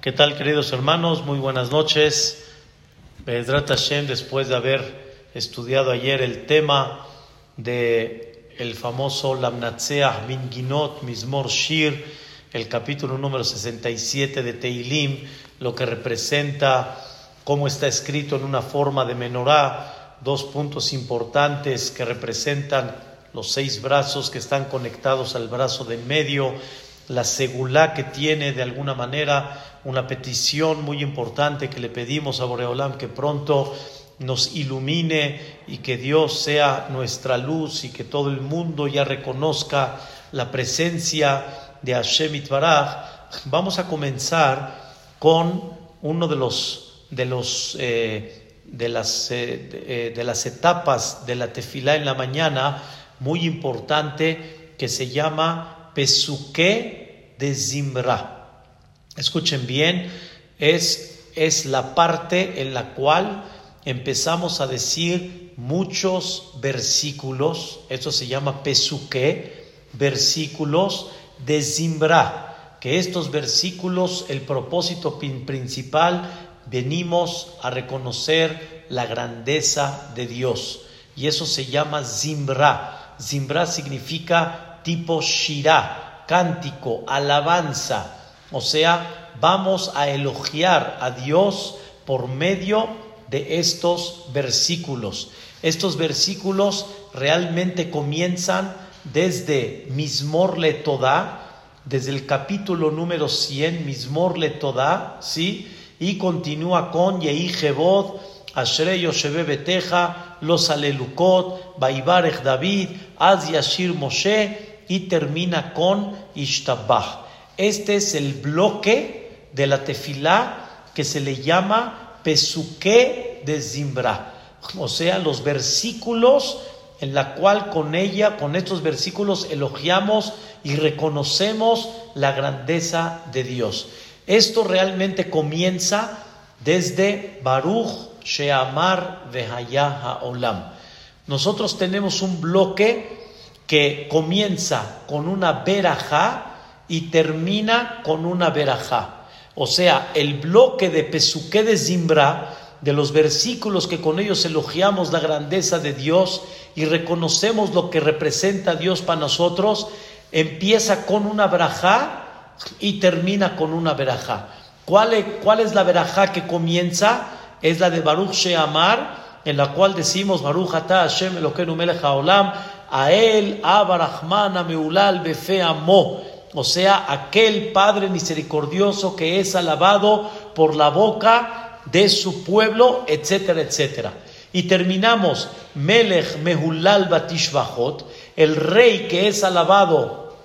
¿Qué tal, queridos hermanos? Muy buenas noches. Bezrat Hashem, después de haber estudiado ayer el tema de el famoso Lamnatseah Minginot Mismor Shir, el capítulo número 67 de Teilim, lo que representa cómo está escrito en una forma de menorá, dos puntos importantes que representan los seis brazos que están conectados al brazo de medio, la segulá que tiene de alguna manera una petición muy importante que le pedimos a Boreolam que pronto nos ilumine y que Dios sea nuestra luz y que todo el mundo ya reconozca la presencia de Hashem Itbaraj. Vamos a comenzar con uno de los de los eh, de las eh, eh, de, las etapas de la tefilá en la mañana muy importante que se llama Pesuque de Zimbra. Escuchen bien, es, es la parte en la cual empezamos a decir muchos versículos, eso se llama Pesuque, versículos de Zimbra, que estos versículos, el propósito principal, venimos a reconocer la grandeza de Dios. Y eso se llama Zimbra. Zimbra significa tipo Shirah, cántico, alabanza. O sea, vamos a elogiar a Dios por medio de estos versículos. Estos versículos realmente comienzan desde Mismor Le Toda, desde el capítulo número 100, Mismor Le Toda, ¿sí? Y continúa con Yehi Jebod, Ashrei Yoshebe Beteja, Los Alelukot, Baibarech David, Az Yashir Moshe, y termina con Ishtabach. Este es el bloque de la tefilá que se le llama Pesuque de Zimbra, o sea, los versículos en la cual con ella, con estos versículos, elogiamos y reconocemos la grandeza de Dios. Esto realmente comienza desde Baruch Sheamar Vehaya Olam. Nosotros tenemos un bloque que comienza con una verajá y termina con una verajá. O sea, el bloque de Pesuque de Zimbra, de los versículos que con ellos elogiamos la grandeza de Dios y reconocemos lo que representa Dios para nosotros, empieza con una verajá y termina con una verajá. ¿Cuál es, ¿Cuál es la verajá que comienza? Es la de Baruch Sheamar, en la cual decimos Baruch Ata Hashem Elokeinu Haolam, a él, Abarachman, Meulal, Befe, Amo o sea, aquel Padre misericordioso que es alabado por la boca de su pueblo, etcétera, etcétera. Y terminamos, Melech Mehulal Batishbahot, el rey que es alabado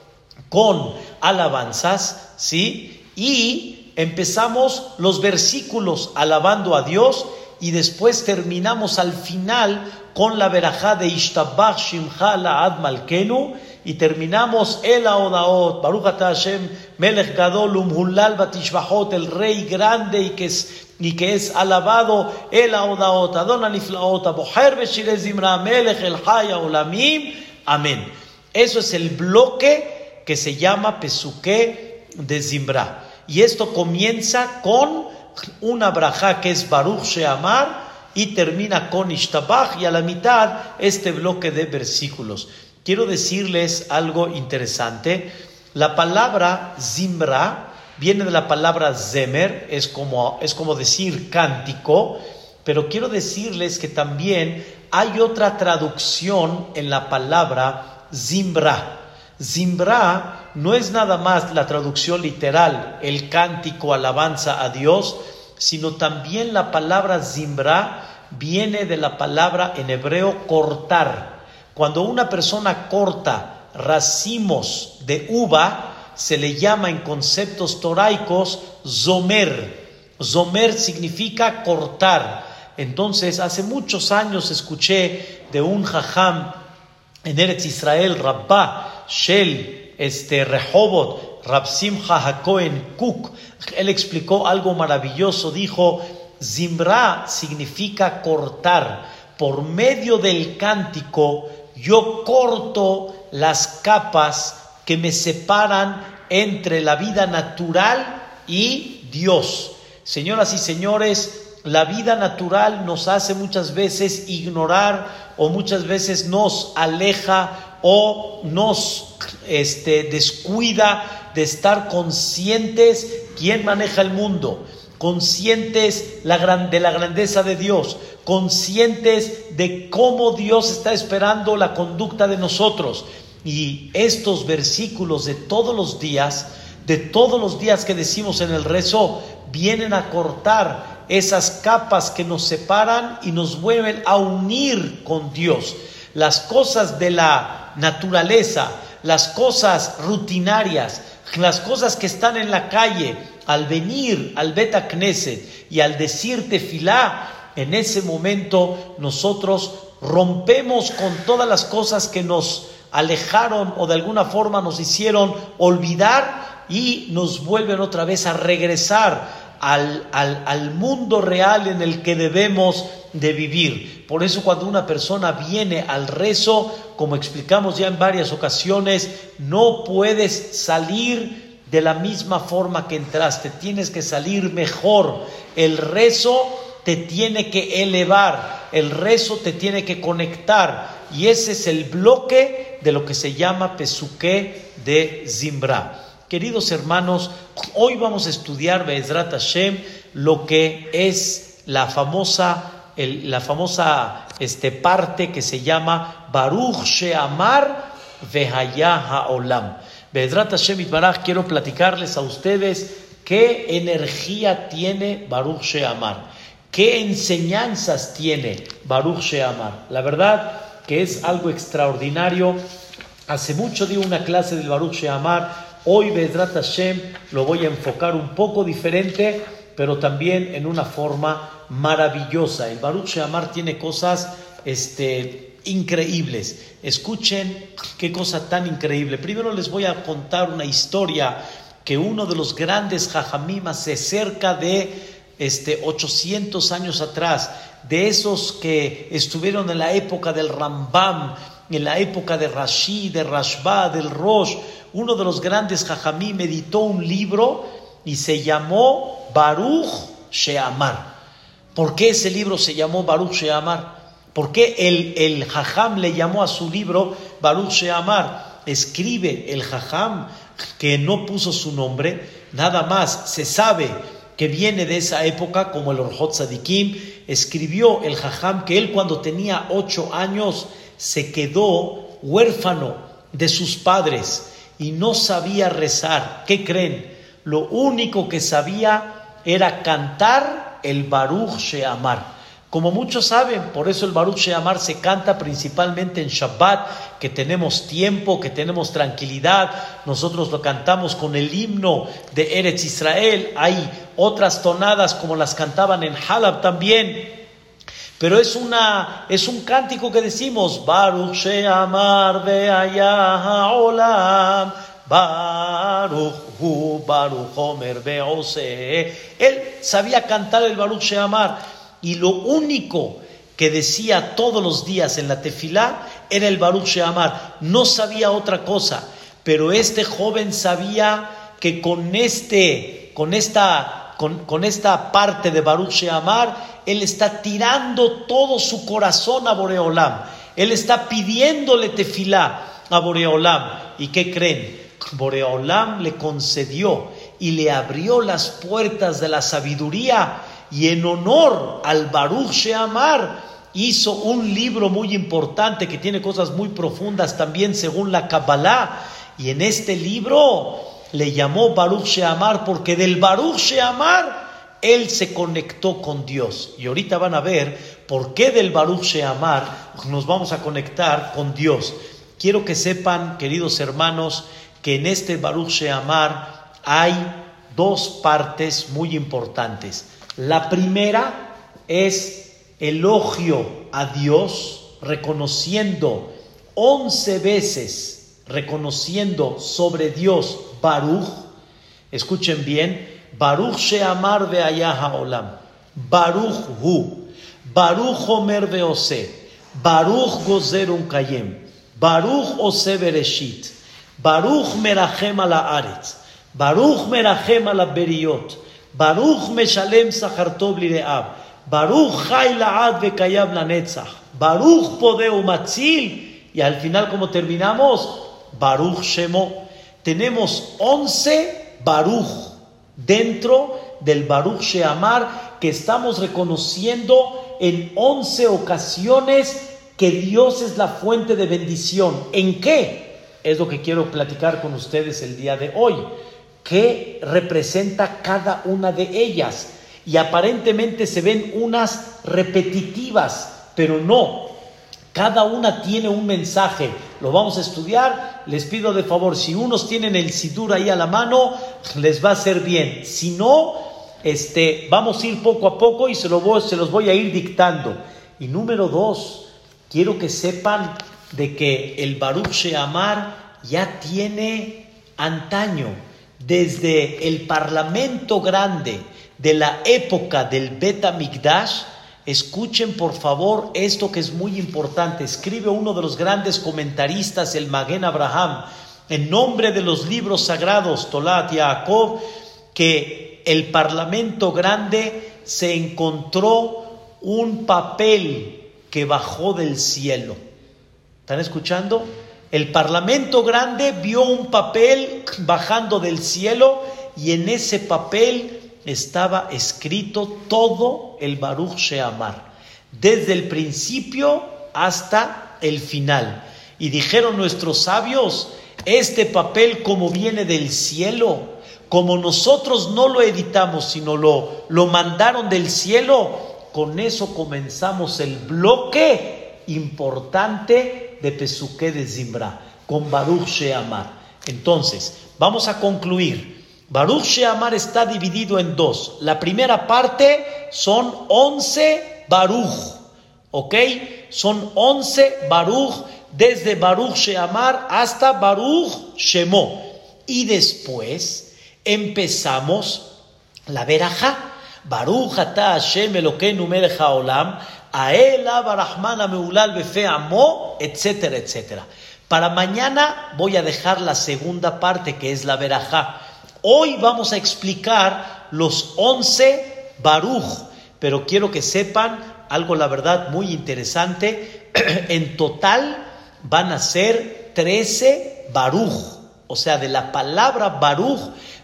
con alabanzas, ¿sí? Y empezamos los versículos alabando a Dios y después terminamos al final con la verajá de Ishtabach Shimcha Ad Malkenu y terminamos el Aodaot, Baruch Hashem, Melech Gadol, Umhulal Batishbahot, el rey grande y que es, y que es alabado, el Aodaot, Adon Aniflaot, Aboher Zimra, Melech El Haya Olamim, Amén. Eso es el bloque que se llama Pesuque de Zimbra. Y esto comienza con una braja que es Baruch Sheamar y termina con Ishtabach y a la mitad este bloque de versículos. Quiero decirles algo interesante. La palabra zimbra viene de la palabra zemer, es como, es como decir cántico, pero quiero decirles que también hay otra traducción en la palabra zimbra. Zimbra no es nada más la traducción literal, el cántico, alabanza a Dios, sino también la palabra zimbra viene de la palabra en hebreo cortar. Cuando una persona corta racimos de uva, se le llama en conceptos toraicos zomer. Zomer significa cortar. Entonces, hace muchos años escuché de un jajam en Eretz Israel, Rabbah, Shel, este, Rehobot, Rabsim Hakohen Kuk. Él explicó algo maravilloso. Dijo: Zimbra significa cortar. Por medio del cántico, yo corto las capas que me separan entre la vida natural y Dios. Señoras y señores, la vida natural nos hace muchas veces ignorar o muchas veces nos aleja o nos este, descuida de estar conscientes quién maneja el mundo, conscientes de la grandeza de Dios, conscientes de cómo Dios está esperando la conducta de nosotros. Y estos versículos de todos los días, de todos los días que decimos en el rezo, vienen a cortar esas capas que nos separan y nos vuelven a unir con Dios. Las cosas de la naturaleza, las cosas rutinarias, las cosas que están en la calle, al venir al Beta Knesset y al decirte filá, en ese momento nosotros rompemos con todas las cosas que nos alejaron o de alguna forma nos hicieron olvidar y nos vuelven otra vez a regresar al, al, mundo real en el que debemos de vivir. Por eso cuando una persona viene al rezo, como explicamos ya en varias ocasiones, no puedes salir de la misma forma que entraste, tienes que salir mejor. El rezo te tiene que elevar, el rezo te tiene que conectar y ese es el bloque de lo que se llama Pesuque de Zimbra. Queridos hermanos, hoy vamos a estudiar Be'ezrat Hashem lo que es la famosa, la famosa este, parte que se llama Baruch Sheamar Vehaya Ha'olam. Be'ezrat Hashem Itbaraj, quiero platicarles a ustedes qué energía tiene Baruch Sheamar. ¿Qué enseñanzas tiene Baruch Sheamar? La verdad que es algo extraordinario. Hace mucho di una clase del Baruch Sheamar. Hoy, Bedrat Hashem, lo voy a enfocar un poco diferente, pero también en una forma maravillosa. El Baruch Sheamar tiene cosas este, increíbles. Escuchen qué cosa tan increíble. Primero les voy a contar una historia que uno de los grandes jajamimas se cerca de este, 800 años atrás, de esos que estuvieron en la época del Rambam, en la época de Rashi, de Rashba, del Rosh, uno de los grandes jajamí meditó un libro y se llamó Baruch Sheamar. ¿Por qué ese libro se llamó Baruch Sheamar? ¿Por qué el, el jajam le llamó a su libro Baruch Sheamar? Escribe el jajam que no puso su nombre, nada más se sabe que viene de esa época, como el Orjot Sadikim, escribió el Jajam que él cuando tenía ocho años se quedó huérfano de sus padres y no sabía rezar. ¿Qué creen? Lo único que sabía era cantar el Baruch Sheamar. Como muchos saben, por eso el Baruch Sheamar se canta principalmente en Shabbat, que tenemos tiempo, que tenemos tranquilidad. Nosotros lo cantamos con el himno de Eretz Israel. Hay otras tonadas como las cantaban en Halab también. Pero es, una, es un cántico que decimos, Baruch Sheamar Be'ayah Olam, Baruch Hu, Baruch Homer Be'ose. Él sabía cantar el Baruch Sheamar y lo único que decía todos los días en la tefilá era el Baruch Sheamar. No sabía otra cosa, pero este joven sabía que con, este, con, esta, con, esta parte de Baruch Sheamar, él está tirando todo su corazón a Boreolam. Él está pidiéndole tefilá a Boreolam. ¿Y qué creen? Boreolam le concedió y le abrió las puertas de la sabiduría y en honor al Baruch Sheamar hizo un libro muy importante que tiene cosas muy profundas también según la Kabbalah. Y en este libro le llamó Baruch Sheamar porque del Baruch Sheamar él se conectó con Dios. Y ahorita van a ver por qué del Baruch Sheamar nos vamos a conectar con Dios. Quiero que sepan, queridos hermanos, que en este Baruch Sheamar hay dos partes muy importantes. La primera es elogio a Dios, reconociendo once veces, reconociendo sobre Dios Baruch. Escuchen bien, Baruch Sheamar Be'ayah Olam, Baruch Hu, Baruch Omer Beose, Baruch Gozer Kayem, Baruch Ose Bereshit, Baruch Merachem ala Aretz, Baruch Merachem ala Beriot, Baruch Meshalem Sachartov Lireab. Baruch Chai Laad Vekayab Lanetzach. Baruch Podeu Matzil. Y al final, como terminamos, Baruch Shemo. Tenemos 11 Baruch dentro del Baruch Sheamar que estamos reconociendo en 11 ocasiones que Dios es la fuente de bendición. ¿En qué? Es lo que quiero platicar con ustedes el día de hoy. ¿Qué representa cada una de ellas? Y aparentemente se ven unas repetitivas, pero no. Cada una tiene un mensaje. Lo vamos a estudiar. Les pido de favor, si unos tienen el Sidur ahí a la mano, les va a ser bien. Si no, este, vamos a ir poco a poco y se, lo se los voy a ir dictando. Y número dos, quiero que sepan de que el Baruch Sheamar ya tiene antaño, desde el Parlamento Grande de la época del Bet Migdash, escuchen por favor esto que es muy importante. Escribe uno de los grandes comentaristas, el Maguen Abraham, en nombre de los libros sagrados, Tolat y Jacob, que el Parlamento Grande se encontró un papel que bajó del cielo. ¿Están escuchando? El Parlamento Grande vio un papel bajando del cielo y en ese papel estaba escrito todo el Baruch Sheamar, desde el principio hasta el final. Y dijeron nuestros sabios, este papel como viene del cielo, como nosotros no lo editamos, sino lo, lo mandaron del cielo, con eso comenzamos el bloque importante de Pesuque de Zimbra, con Baruch Sheamar. Entonces, vamos a concluir. Baruch Sheamar está dividido en dos. La primera parte son 11 Baruch, ¿ok? Son 11 Baruch, desde Baruch Sheamar hasta Baruch Shemo. Y después empezamos la veraja Baruch ata Hashem Elokeinu melech haolam, aela barahmana meulal befe amo, etcétera, etcétera. Para mañana voy a dejar la segunda parte que es la verajá. Hoy vamos a explicar los once Baruch, pero quiero que sepan algo, la verdad, muy interesante. en total van a ser trece Baruch, o sea, de la palabra Baruch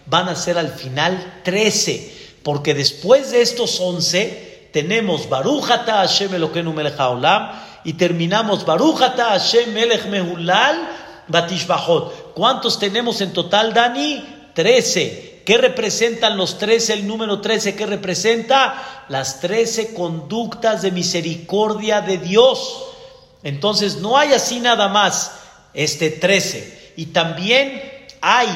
van a ser al final trece porque después de estos once tenemos Barujata Hashem Elokeinu Melech Haolam y terminamos Barujata Hashem Melech Mehulal Batishbahot. ¿Cuántos tenemos en total, Dani? Trece. ¿Qué representan los trece? El número trece, ¿qué representa? Las trece conductas de misericordia de Dios. Entonces no hay así nada más, este trece. Y también hay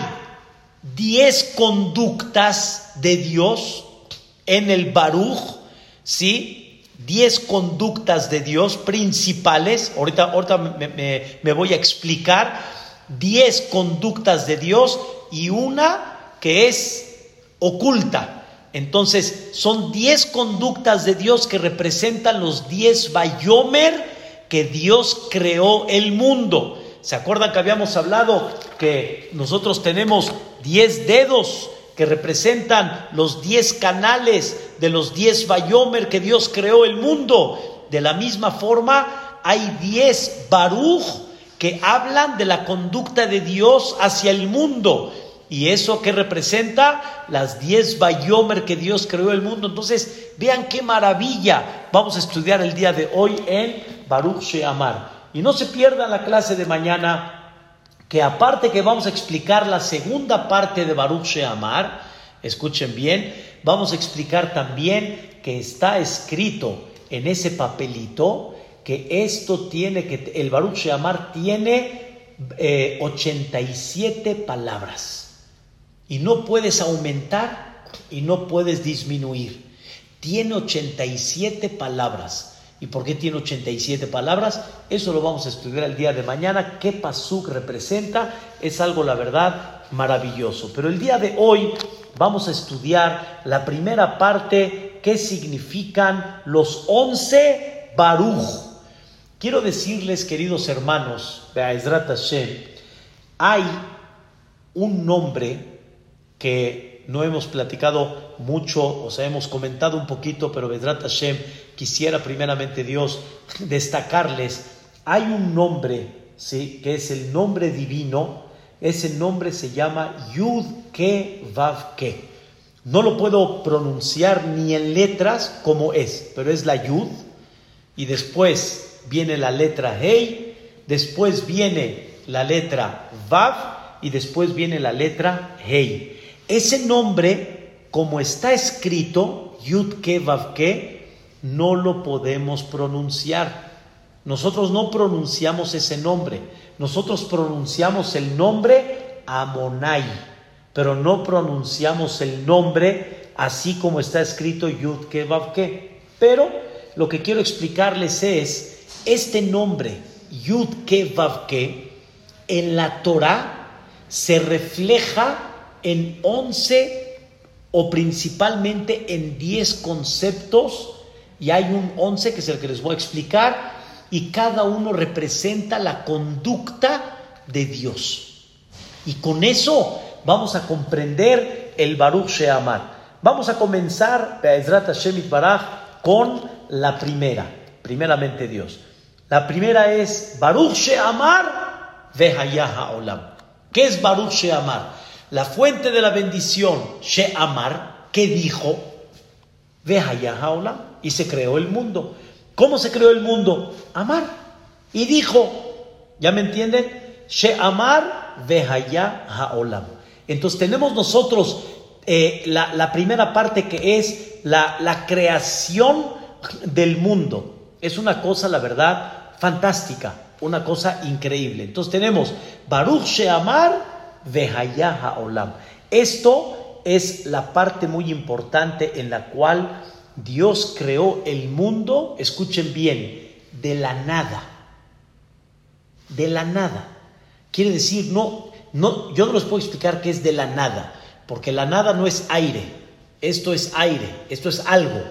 diez conductas de Dios en el Baruch, ¿sí? Diez conductas de Dios principales. Ahorita, ahorita me, voy a explicar. Diez conductas de Dios y una que es oculta. Entonces, son diez conductas de Dios que representan los diez Bayomer que Dios creó el mundo. ¿Se acuerdan que habíamos hablado que nosotros tenemos diez dedos que representan los diez canales de los diez Bayomer que Dios creó el mundo? De la misma forma, hay diez Baruch que hablan de la conducta de Dios hacia el mundo. ¿Y eso que representa? Las diez Bayomer que Dios creó el mundo. Entonces, vean qué maravilla. Vamos a estudiar el día de hoy en Baruch Sheamar. Y no se pierdan la clase de mañana, que aparte que vamos a explicar la segunda parte de Baruch Sheamar, escuchen bien, vamos a explicar también que está escrito en ese papelito que esto tiene que, el Baruch Sheamar tiene 87 eh, palabras. Y no puedes aumentar y no puedes disminuir. Tiene 87 palabras. ¿Y por qué tiene 87 palabras? Eso lo vamos a estudiar el día de mañana. ¿Qué Pasuk representa? Es algo, la verdad, maravilloso. Pero el día de hoy vamos a estudiar la primera parte, qué significan los 11 Baruch. Quiero decirles, queridos hermanos, Hashem, hay un nombre que no hemos platicado mucho, o sea, hemos comentado un poquito, pero Vedrat Hashem quisiera primeramente Dios destacarles, hay un nombre, ¿sí? que es el nombre divino, ese nombre se llama Yud Ke Vav Ke. No lo puedo pronunciar ni en letras como es, pero es la Yud, y después viene la letra Hei, después viene la letra Vav, y después viene la letra Hei. Ese nombre, como está escrito, Yud Ke Vav Ke, no lo podemos pronunciar. Nosotros no pronunciamos ese nombre. Nosotros pronunciamos el nombre Amonai, pero no pronunciamos el nombre así como está escrito Yud Ke Vav Ke. Pero lo que quiero explicarles es este nombre Yud Ke Vav Ke en la Torah se refleja en 11 o principalmente en 10 conceptos y hay un 11 que es el que les voy a explicar y cada uno representa la conducta de Dios. Y con eso vamos a comprender el Baruch Sheamar. Vamos a comenzar con la primera, primeramente Dios. La primera es Baruch Sheamar Vehayah Olam. ¿Qué es Baruch Sheamar? La fuente de la bendición, Sheamar, que dijo, Haolam, y se creó el mundo. ¿Cómo se creó el mundo? Amar. Y dijo, ¿ya me entienden? Sheamar Haolam. Entonces tenemos nosotros eh, la, primera parte que es la, la creación del mundo. Es una cosa, la verdad, fantástica una cosa increíble. Entonces tenemos Baruch Sheamar Vehayaha Olam. Esto es la parte muy importante en la cual Dios creó el mundo, escuchen bien, de la nada. De la nada. Quiere decir, no, no, yo no les puedo explicar qué es de la nada, porque la nada no es aire, esto es aire, esto es algo,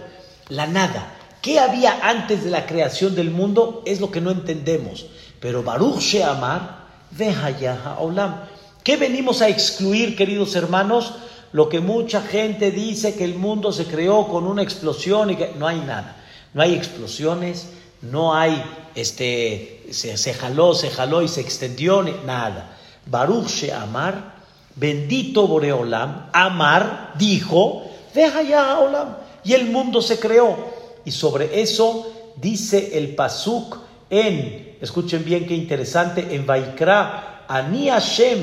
la nada. ¿Qué había antes de la creación del mundo? Es lo que no entendemos. Pero Baruch Sheamar, Vehayaha Olam. ¿Qué venimos a excluir, queridos hermanos? Lo que mucha gente dice que el mundo se creó con una explosión y que no hay nada. No hay explosiones, no hay, este, se, jaló, se jaló y se extendió, nada. Baruch Sheamar, bendito Boreolam, Amar, dijo, Vehayaha Olam. Y el mundo se creó. Y sobre eso dice el Pasuk en Escuchen bien qué interesante. En Vaikra, Ani Hashem,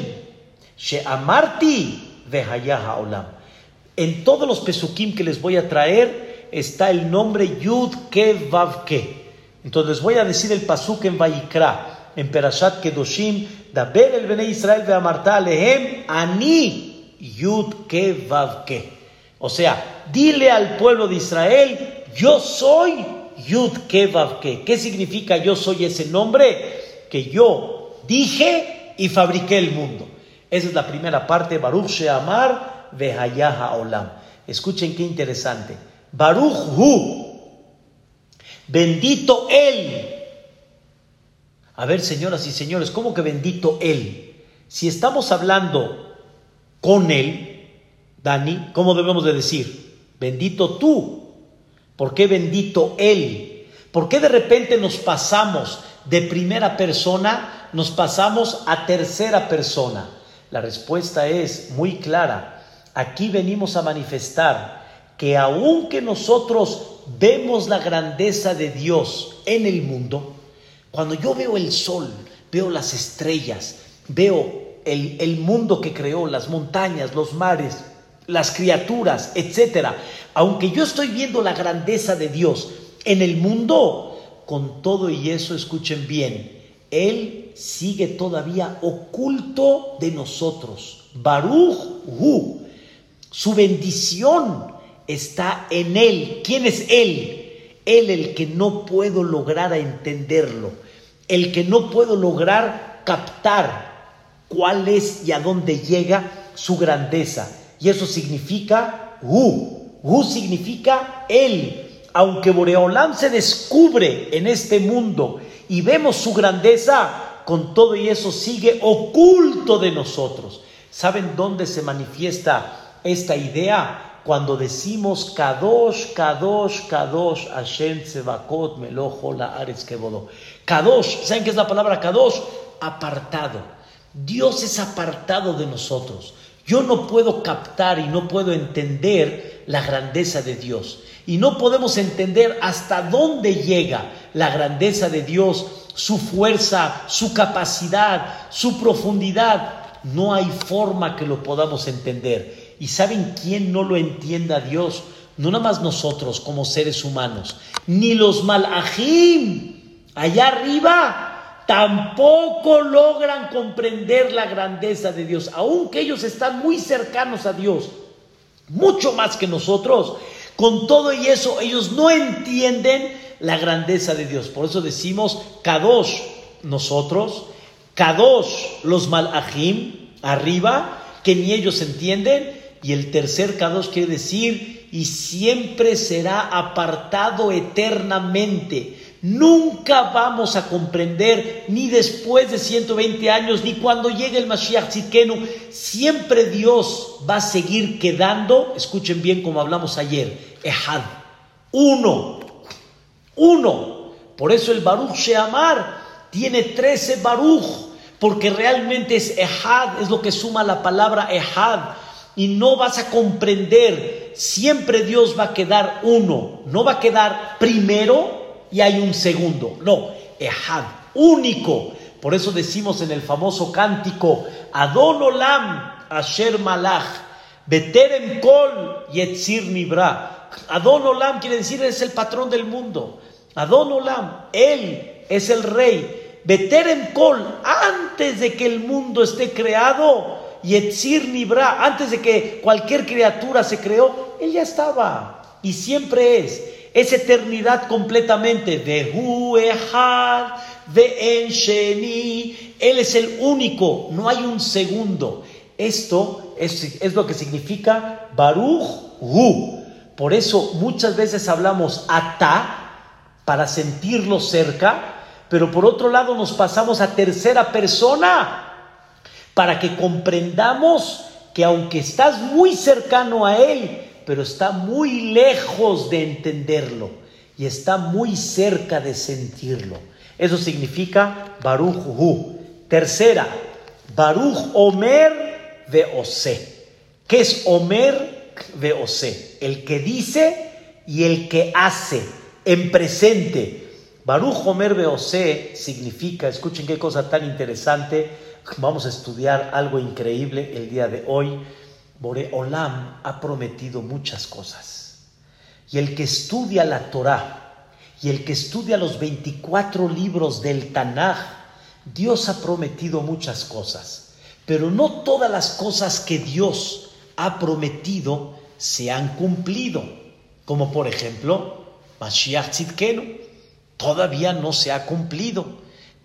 Sheamarti Vehayaha Olam. En todos los pesukim que les voy a traer está el nombre Yud Ke Vav Ke. Entonces les voy a decir el pasuk en Vaikra, en Perashat Kedoshim, Daber el Bene Israel Veamarta Alehem, Ani Yud Ke Vav Ke. O sea, dile al pueblo de Israel, yo soy Yud Kevav Ke. ¿Qué significa yo soy ese nombre? Que yo dije y fabriqué el mundo. Esa es la primera parte. Baruch Sheamar Vehayaha Olam. Escuchen qué interesante. Baruch Hu. Bendito Él. A ver, señoras y señores, ¿cómo que bendito Él? Si estamos hablando con Él, Dani, ¿cómo debemos de decir? Bendito tú. ¿Por qué bendito Él? ¿Por qué de repente nos pasamos de primera persona, nos pasamos a tercera persona? La respuesta es muy clara. Aquí venimos a manifestar que aunque nosotros vemos la grandeza de Dios en el mundo, cuando yo veo el sol, veo las estrellas, veo el, el mundo que creó, las montañas, los mares, las criaturas, etcétera. Aunque yo estoy viendo la grandeza de Dios en el mundo, con todo y eso, escuchen bien, Él sigue todavía oculto de nosotros. Baruch Hu, su bendición está en Él. ¿Quién es Él? Él el que no puedo lograr entenderlo, el que no puedo lograr captar cuál es y a dónde llega su grandeza. Y eso significa Hu. Hu significa Él. Aunque Boreolam se descubre en este mundo y vemos su grandeza, con todo y eso sigue oculto de nosotros. ¿Saben dónde se manifiesta esta idea cuando decimos Kadosh, Kadosh, Kadosh, Hashem Tzevakot, Melojo, la Aretz Kebodo. Kadosh, ¿saben qué es la palabra Kadosh? Apartado. Dios es apartado de nosotros. Yo no puedo captar y no puedo entender la grandeza de Dios. Y no podemos entender hasta dónde llega la grandeza de Dios, su fuerza, su capacidad, su profundidad. No hay forma que lo podamos entender. ¿Y saben quién no lo entienda Dios? No nada más nosotros como seres humanos, ni los malajim allá arriba tampoco logran comprender la grandeza de Dios, aunque ellos están muy cercanos a Dios, mucho más que nosotros. Con todo y eso, ellos no entienden la grandeza de Dios. Por eso decimos Kadosh nosotros, Kadosh los malajim arriba, que ni ellos entienden, y el tercer Kadosh quiere decir, y siempre será apartado eternamente. Nunca vamos a comprender, ni después de 120 años, ni cuando llegue el Mashiach Tzidkenu. Siempre Dios va a seguir quedando, escuchen bien como hablamos ayer, Ehad, uno, uno. Por eso el Baruch Sheamar tiene 13 Baruch, porque realmente es Ehad, es lo que suma la palabra Ehad. Y no vas a comprender, siempre Dios va a quedar uno, no va a quedar primero y hay un segundo. No, Ehad, único. Por eso decimos en el famoso cántico, Adon Olam Asher Malach, Beterem Kol Yetzir Nibra. Adon Olam quiere decir es el patrón del mundo. Adon Olam, Él es el rey. Beterem Kol, antes de que el mundo esté creado, Yetzir Nibra, antes de que cualquier criatura se creó, Él ya estaba y siempre es es eternidad completamente. De Ensheni. Él es el único, no hay un segundo. Esto es, es lo que significa Baruch Hu. Por eso muchas veces hablamos ata para sentirlo cerca, pero por otro lado nos pasamos a tercera persona para que comprendamos que aunque estás muy cercano a Él, pero está muy lejos de entenderlo y está muy cerca de sentirlo. Eso significa Baruch Hu. Tercera, Baruch Omer de Ose. ¿Qué es Omer de Ose? El que dice y el que hace en presente. Baruch Omer de Ose significa, escuchen qué cosa tan interesante, vamos a estudiar algo increíble el día de hoy Olam ha prometido muchas cosas. Y el que estudia la Torah y el que estudia los 24 libros del Tanaj, Dios ha prometido muchas cosas. Pero no todas las cosas que Dios ha prometido se han cumplido. Como por ejemplo, Mashiach Tzidkenu, todavía no se ha cumplido.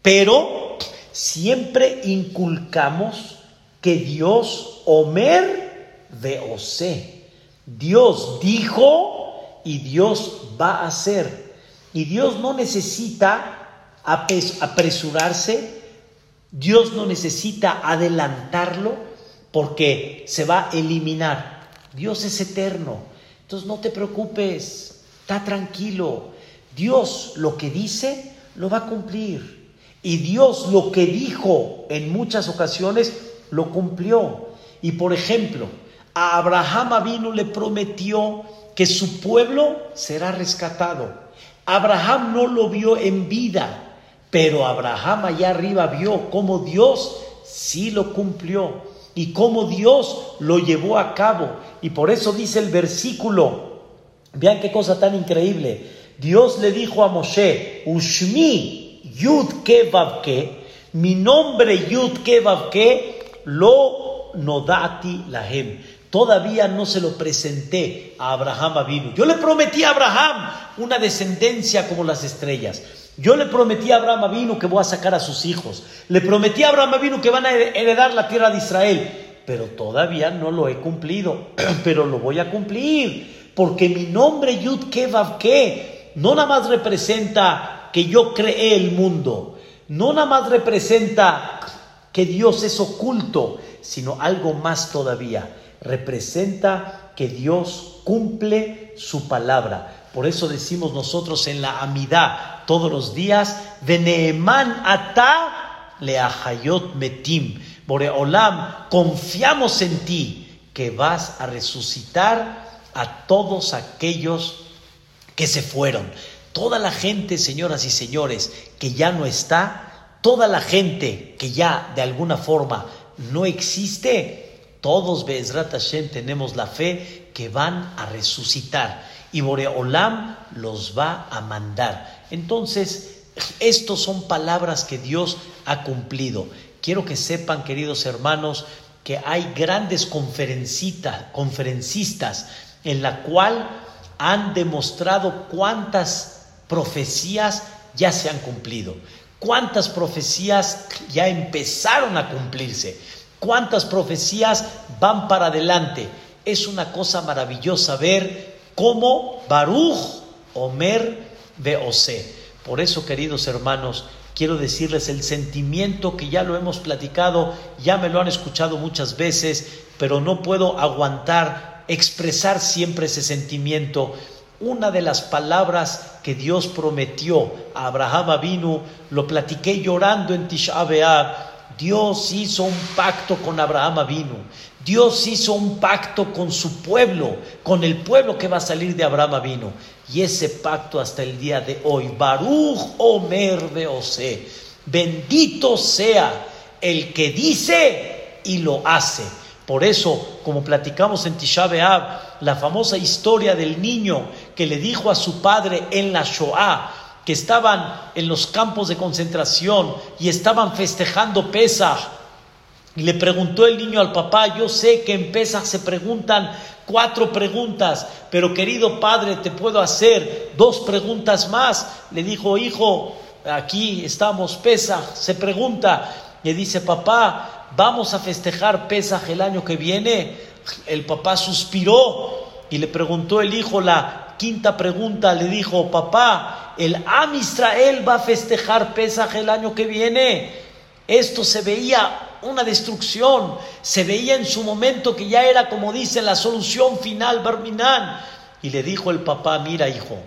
Pero siempre inculcamos que Dios, Omer, Dios dijo y Dios va a hacer. Y Dios no necesita apresurarse, Dios no necesita adelantarlo porque se va a eliminar. Dios es eterno. Entonces no te preocupes, está tranquilo. Dios lo que dice lo va a cumplir. Y Dios lo que dijo en muchas ocasiones lo cumplió. Y por ejemplo, a Abraham vino le prometió que su pueblo será rescatado. Abraham no lo vio en vida, pero Abraham allá arriba vio cómo Dios sí lo cumplió y cómo Dios lo llevó a cabo. Y por eso dice el versículo, vean qué cosa tan increíble. Dios le dijo a Moshe, Ushmi Yud Kevavke, mi nombre Yud Kevavke, lo nodati lahem todavía no se lo presenté a Abraham Avinu. Yo le prometí a Abraham una descendencia como las estrellas. Yo le prometí a Abraham Avinu que voy a sacar a sus hijos. Le prometí a Abraham Avinu que van a heredar la tierra de Israel. Pero todavía no lo he cumplido. Pero lo voy a cumplir. Porque mi nombre Yud Kevav Ke no nada más representa que yo creé el mundo. No nada más representa que Dios es oculto, sino algo más todavía representa que Dios cumple su palabra. Por eso decimos nosotros en la amidad todos los días, de Neemán ata leahayot metim. Boreolam, confiamos en ti que vas a resucitar a todos aquellos que se fueron. Toda la gente, señoras y señores, que ya no está, toda la gente que ya de alguna forma no existe, todos, Bezrat Hashem, tenemos la fe que van a resucitar y Boreolam los va a mandar. Entonces, estos son palabras que Dios ha cumplido. Quiero que sepan, queridos hermanos, que hay grandes conferencistas en la cual han demostrado cuántas profecías ya se han cumplido, cuántas profecías ya empezaron a cumplirse, cuántas profecías van para adelante. Es una cosa maravillosa ver cómo Baruch Omer Beose. Por eso, queridos hermanos, quiero decirles el sentimiento que ya lo hemos platicado, ya me lo han escuchado muchas veces, pero no puedo aguantar expresar siempre ese sentimiento. Una de las palabras que Dios prometió a Abraham Avinu, lo platiqué llorando en Tisha Dios hizo un pacto con Abraham Avinu. Dios hizo un pacto con su pueblo, con el pueblo que va a salir de Abraham Avinu. Y ese pacto hasta el día de hoy, Baruch Omer Beose, bendito sea el que dice y lo hace. Por eso, como platicamos en Tisha la famosa historia del niño que le dijo a su padre en la Shoah que estaban en los campos de concentración y estaban festejando Pesach. Y le preguntó el niño al papá, yo sé que en Pesach se preguntan cuatro preguntas, pero querido padre, te puedo hacer dos preguntas más. Le dijo, hijo, aquí estamos, Pesach, se pregunta, le dice, papá, vamos a festejar Pesaj el año que viene. El papá suspiró y le preguntó el hijo la quinta pregunta, le dijo, papá, el Am Israel va a festejar Pesaj el año que viene. Esto se veía una destrucción, se veía en su momento que ya era, como dice, la solución final, Barminan. Y le dijo el papá, mira hijo,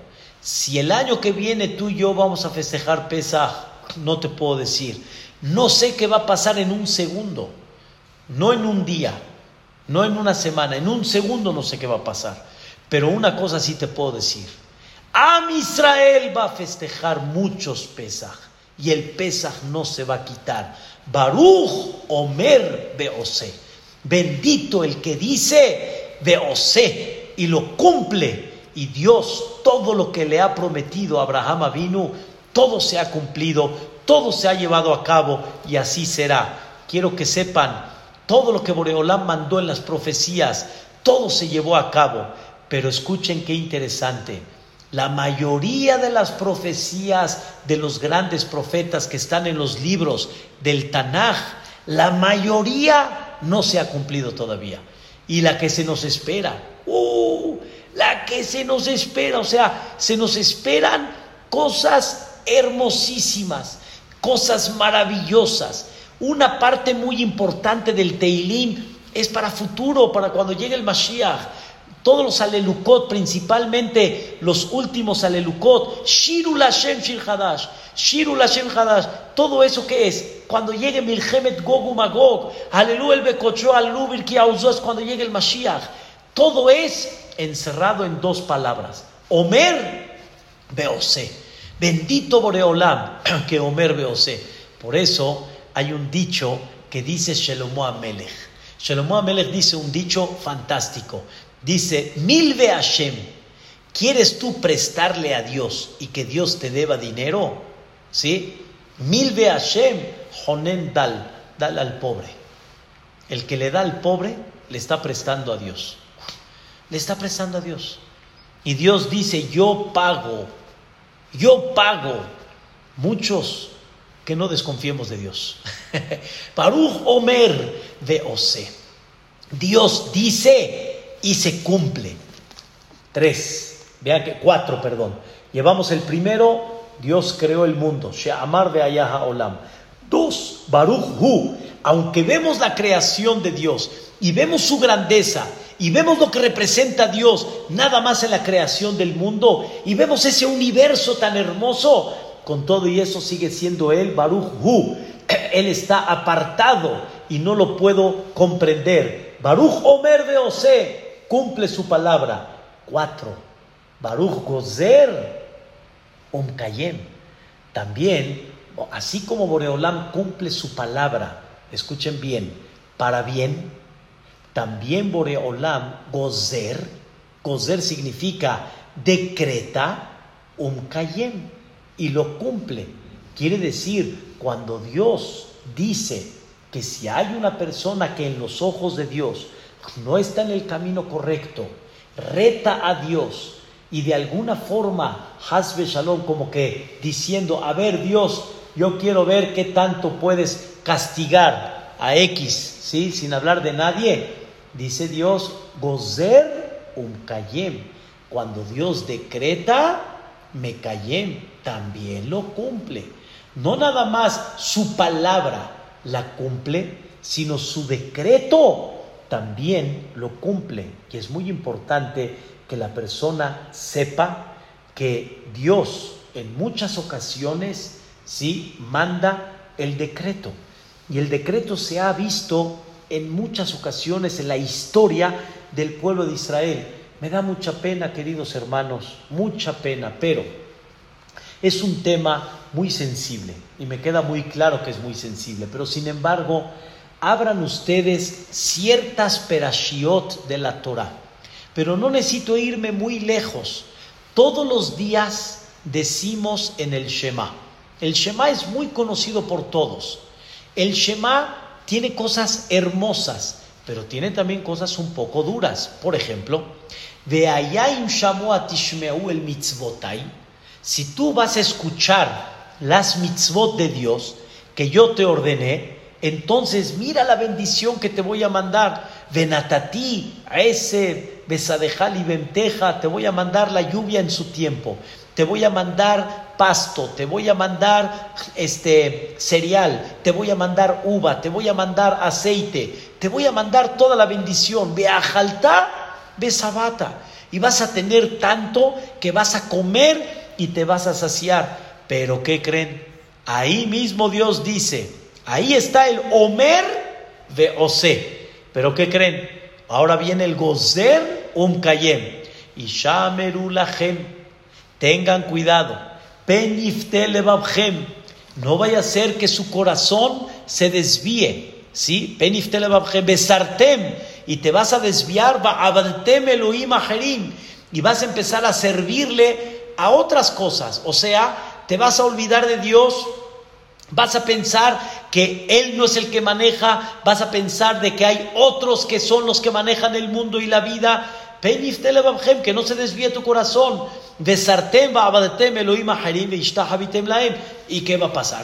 si el año que viene tú y yo vamos a festejar Pesaj, no te puedo decir no sé qué va a pasar en un segundo, no en un día, no en una semana, en un segundo no sé qué va a pasar. Pero una cosa sí te puedo decir. Am Israel va a festejar muchos Pesaj y el Pesaj no se va a quitar. Baruch Omer Beose. Bendito el que dice Beose y lo cumple. Y Dios todo lo que le ha prometido a Abraham vino, todo se ha cumplido todo se ha llevado a cabo y así será. Quiero que sepan, todo lo que Boreolán mandó en las profecías, todo se llevó a cabo. Pero escuchen qué interesante. La mayoría de las profecías de los grandes profetas que están en los libros del Tanaj, la mayoría no se ha cumplido todavía. Y la que se nos espera, uh, la que se nos espera, o sea, se nos esperan cosas hermosísimas cosas maravillosas. Una parte muy importante del Teilim es para futuro, para cuando llegue el Mashiach. Todos los alelukot, principalmente los últimos alelukot, Shirul Hashem Shir Hadash, Shirul Hashem Hadash, todo eso que es, cuando llegue Milhemet Gog Magog, Alelu el Bekocho, Alelu es cuando llegue el Mashiach. Todo es encerrado en dos palabras, Omer Beose. Bendito Boreolam que Omer Beose. Por eso hay un dicho que dice Shelomo Amelech. Shelomo Amelech dice un dicho fantástico. Dice, Milve Hashem, ¿quieres tú prestarle a Dios y que Dios te deba dinero? ¿Sí? Milve Hashem, Jonen Dal, dale al pobre. El que le da al pobre le está prestando a Dios. Le está prestando a Dios. Y Dios dice, yo pago yo pago. Muchos que no desconfiemos de Dios. Baruch Omer de Ose. Dios dice y se cumple. Tres. Vean que cuatro, perdón. Llevamos el primero, Dios creó el mundo. She'amar de Ayaha Olam. Dos, Baruch Hu, aunque vemos la creación de Dios y vemos su grandeza y vemos lo que representa Dios nada más en la creación del mundo y vemos ese universo tan hermoso, con todo y eso sigue siendo Él, Baruch Hu. Él está apartado y no lo puedo comprender. Baruch Omer Beose cumple su palabra. Cuatro. Baruch Gozer Omkayem. También, así como Boreolam cumple su palabra, escuchen bien, para bien, también Boreolam Gozer, Gozer significa decreta Omkayem y lo cumple. Quiere decir, cuando Dios dice que si hay una persona que en los ojos de Dios no está en el camino correcto, reta a Dios y de alguna forma, Hasbe Shalom, como que diciendo, a ver Dios, yo quiero ver qué tanto puedes castigar a X, ¿sí? Sin hablar de nadie, dice Dios, gozer un kayem. Cuando Dios decreta, me cayem, también lo cumple. No nada más su palabra la cumple, sino su decreto también lo cumple. Y es muy importante que la persona sepa que Dios en muchas ocasiones sí manda el decreto. Y el decreto se ha visto en muchas ocasiones en la historia del pueblo de Israel. Me da mucha pena, queridos hermanos, mucha pena, pero es un tema muy sensible y me queda muy claro que es muy sensible, pero sin embargo, abran ustedes ciertas perashiot de la Torah. Pero no necesito irme muy lejos. Todos los días decimos en el Shema. El Shema es muy conocido por todos. El Shema tiene cosas hermosas, pero tiene también cosas un poco duras. Por ejemplo, tishmeu el mitzvotai. Si tú vas a escuchar las mitzvot de Dios que yo te ordené, entonces mira la bendición que te voy a mandar. Venatati, a ese besadejal y venteja, te voy a mandar la lluvia en su tiempo. Te voy a mandar pasto, te voy a mandar este cereal, te voy a mandar uva, te voy a mandar aceite, te voy a mandar toda la bendición. Ve a sabata. Y vas a tener tanto que vas a comer y te vas a saciar. Pero ¿qué creen? Ahí mismo Dios dice, Ahí está el Omer de Ose. Pero ¿qué creen? Ahora viene el Gozer Um Kayem. Y Shameru Tengan cuidado. No vaya a ser que su corazón se desvíe. ¿Sí? Besartem. Y te vas a desviar. Y vas a empezar a servirle a otras cosas. O sea, te vas a olvidar de Dios Vas a pensar que Él no es el que maneja, vas a pensar de que hay otros que son los que manejan el mundo y la vida. Que no se desvíe tu corazón. ¿Y qué va a pasar?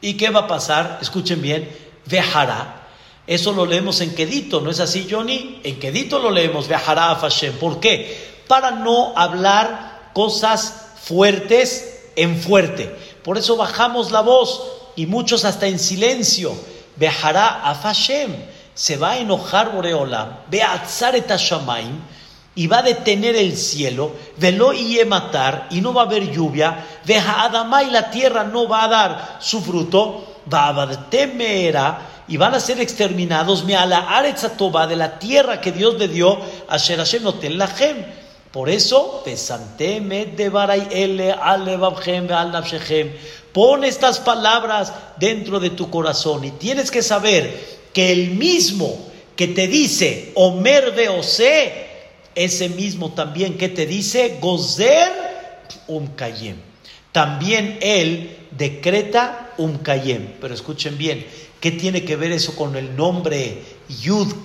¿Y qué va a pasar? Escuchen bien. Vejará. Eso lo leemos en Kedito, ¿no es así, Johnny? En Kedito lo leemos, Vejará Fashem. ¿Por qué? Para no hablar cosas fuertes en fuerte. Por eso bajamos la voz y muchos hasta en silencio. Vejará a Fashem. Se va a enojar Boreola. Ve a Shamaim y va a detener el cielo. Velo y matar y no va a haber lluvia. Veja Adama y la tierra no va a dar su fruto. Va a temera y van a ser exterminados. Me a la de la tierra que Dios le dio a Sherashem Notel por eso, pon estas palabras dentro de tu corazón y tienes que saber que el mismo que te dice Omer Ose, ese mismo también que te dice Gozer um kayem. También él decreta um kayem. Pero escuchen bien, ¿qué tiene que ver eso con el nombre Yud?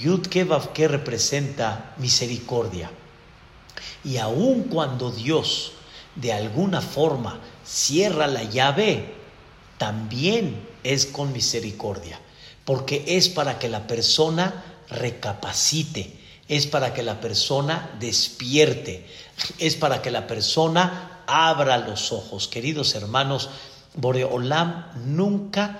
Yud que representa misericordia. Y aun cuando Dios de alguna forma cierra la llave, también es con misericordia, porque es para que la persona recapacite, es para que la persona despierte, es para que la persona abra los ojos. Queridos hermanos, Boreolam nunca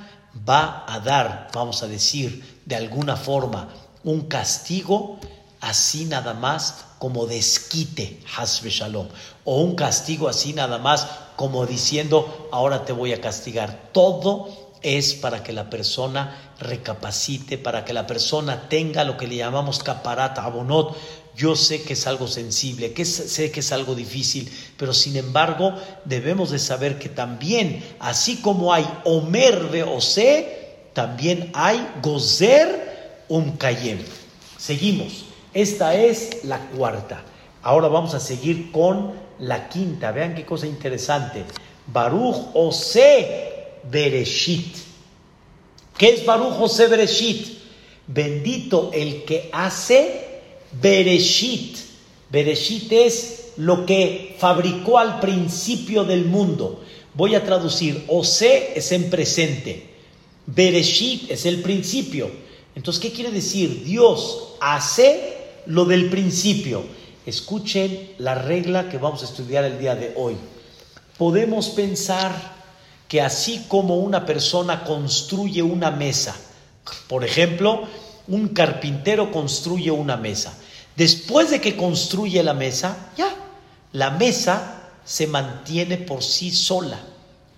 va a dar, vamos a decir, de alguna forma, un castigo así nada más como desquite, hasbe shalom, o un castigo así nada más como diciendo, ahora te voy a castigar. Todo es para que la persona recapacite, para que la persona tenga lo que le llamamos caparat abonot. Yo sé que es algo sensible, que sé que es algo difícil, pero sin embargo debemos de saber que también, así como hay Omer de Ose, también hay Gozer un. Seguimos. Esta es la cuarta. Ahora vamos a seguir con la quinta. Vean qué cosa interesante. Baruch Ose Bereshit. ¿Qué es Baruch Ose Bereshit? Bendito el que hace Bereshit. Bereshit es lo que fabricó al principio del mundo. Voy a traducir. Ose es en presente. Bereshit es el principio. Entonces, ¿qué quiere decir? Dios hace lo del principio. Escuchen la regla que vamos a estudiar el día de hoy. Podemos pensar que así como una persona construye una mesa, por ejemplo, un carpintero construye una mesa. Después de que construye la mesa, ya, la mesa se mantiene por sí sola.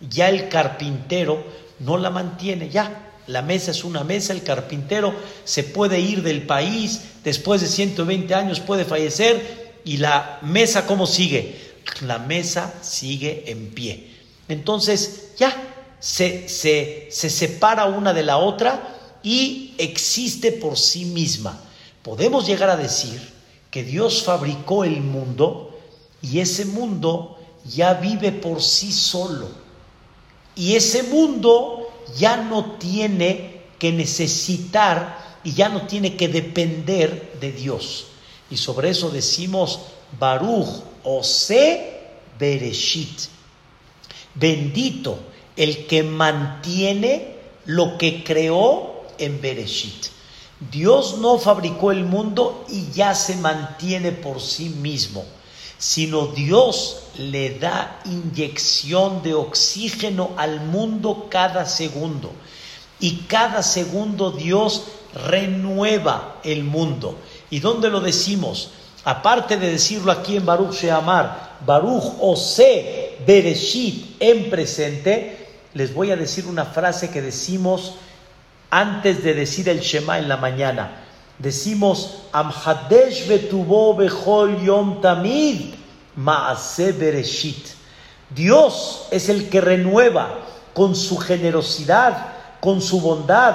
Ya el carpintero no la mantiene, ya. La mesa es una mesa, el carpintero se puede ir del país, después de 120 años puede fallecer y la mesa ¿cómo sigue? La mesa sigue en pie. Entonces ya se, se, se separa una de la otra y existe por sí misma. Podemos llegar a decir que Dios fabricó el mundo y ese mundo ya vive por sí solo. Y ese mundo ya no tiene que necesitar y ya no tiene que depender de Dios. Y sobre eso decimos Baruch Ose Bereshit. Bendito el que mantiene lo que creó en Bereshit. Dios no fabricó el mundo y ya se mantiene por sí mismo sino Dios le da inyección de oxígeno al mundo cada segundo. Y cada segundo Dios renueva el mundo. ¿Y dónde lo decimos? Aparte de decirlo aquí en Baruch Sheamar, Baruch Ose Bereshit en presente, les voy a decir una frase que decimos antes de decir el Shema en la mañana decimos Amhadesh betubo bechol yom tamid maase bereshit. Dios es el que renueva con su generosidad, con su bondad,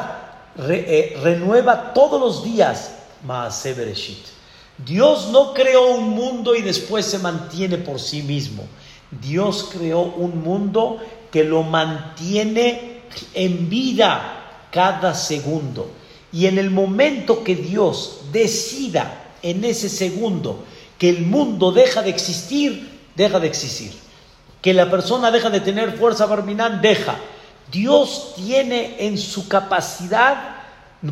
eh, renueva todos los días maase bereshit. Dios no creó un mundo y después se mantiene por sí mismo. Dios creó un mundo que lo mantiene en vida cada segundo. Y en el momento que Dios decida en ese segundo que el mundo deja de existir, deja de existir. Que la persona deja de tener fuerza barminal, deja. Dios tiene en su capacidad,